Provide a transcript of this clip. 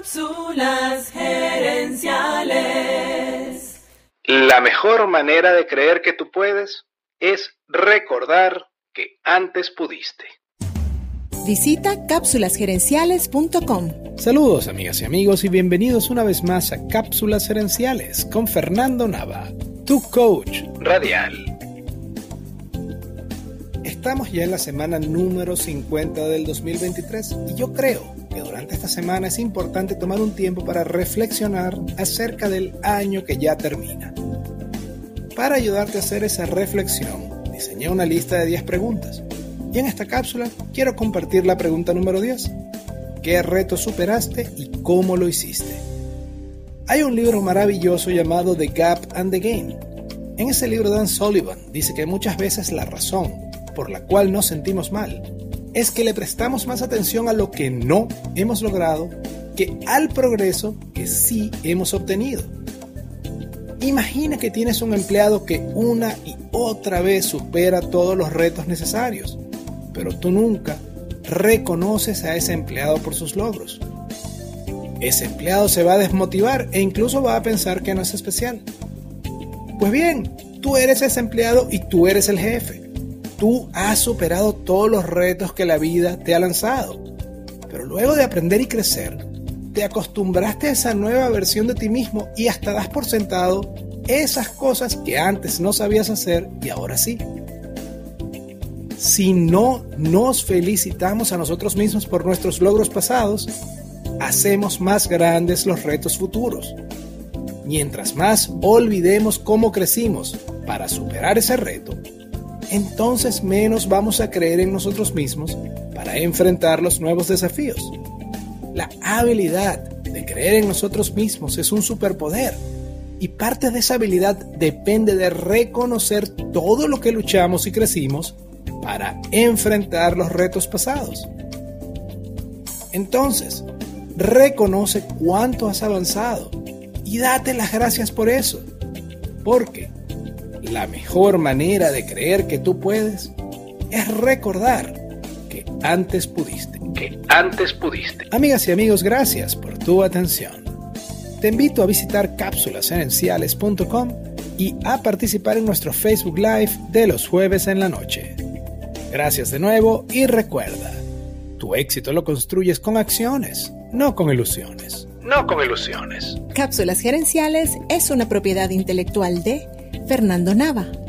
Cápsulas gerenciales. La mejor manera de creer que tú puedes es recordar que antes pudiste. Visita cápsulasgerenciales.com. Saludos amigas y amigos y bienvenidos una vez más a Cápsulas Gerenciales con Fernando Nava, tu coach radial. Estamos ya en la semana número 50 del 2023 y yo creo durante esta semana es importante tomar un tiempo para reflexionar acerca del año que ya termina. Para ayudarte a hacer esa reflexión, diseñé una lista de 10 preguntas. Y en esta cápsula quiero compartir la pregunta número 10. ¿Qué reto superaste y cómo lo hiciste? Hay un libro maravilloso llamado The Gap and the Game. En ese libro Dan Sullivan dice que muchas veces la razón por la cual nos sentimos mal es que le prestamos más atención a lo que no hemos logrado que al progreso que sí hemos obtenido. Imagina que tienes un empleado que una y otra vez supera todos los retos necesarios, pero tú nunca reconoces a ese empleado por sus logros. Ese empleado se va a desmotivar e incluso va a pensar que no es especial. Pues bien, tú eres ese empleado y tú eres el jefe tú has superado todos los retos que la vida te ha lanzado. Pero luego de aprender y crecer, te acostumbraste a esa nueva versión de ti mismo y hasta das por sentado esas cosas que antes no sabías hacer y ahora sí. Si no nos felicitamos a nosotros mismos por nuestros logros pasados, hacemos más grandes los retos futuros. Mientras más olvidemos cómo crecimos para superar ese reto, entonces menos vamos a creer en nosotros mismos para enfrentar los nuevos desafíos. La habilidad de creer en nosotros mismos es un superpoder y parte de esa habilidad depende de reconocer todo lo que luchamos y crecimos para enfrentar los retos pasados. Entonces, reconoce cuánto has avanzado y date las gracias por eso, porque la mejor manera de creer que tú puedes es recordar que antes pudiste. Que antes pudiste. Amigas y amigos, gracias por tu atención. Te invito a visitar cápsulasenenciales.com y a participar en nuestro Facebook Live de los jueves en la noche. Gracias de nuevo y recuerda, tu éxito lo construyes con acciones, no con ilusiones. No con ilusiones. Cápsulas Gerenciales es una propiedad intelectual de Fernando Nava.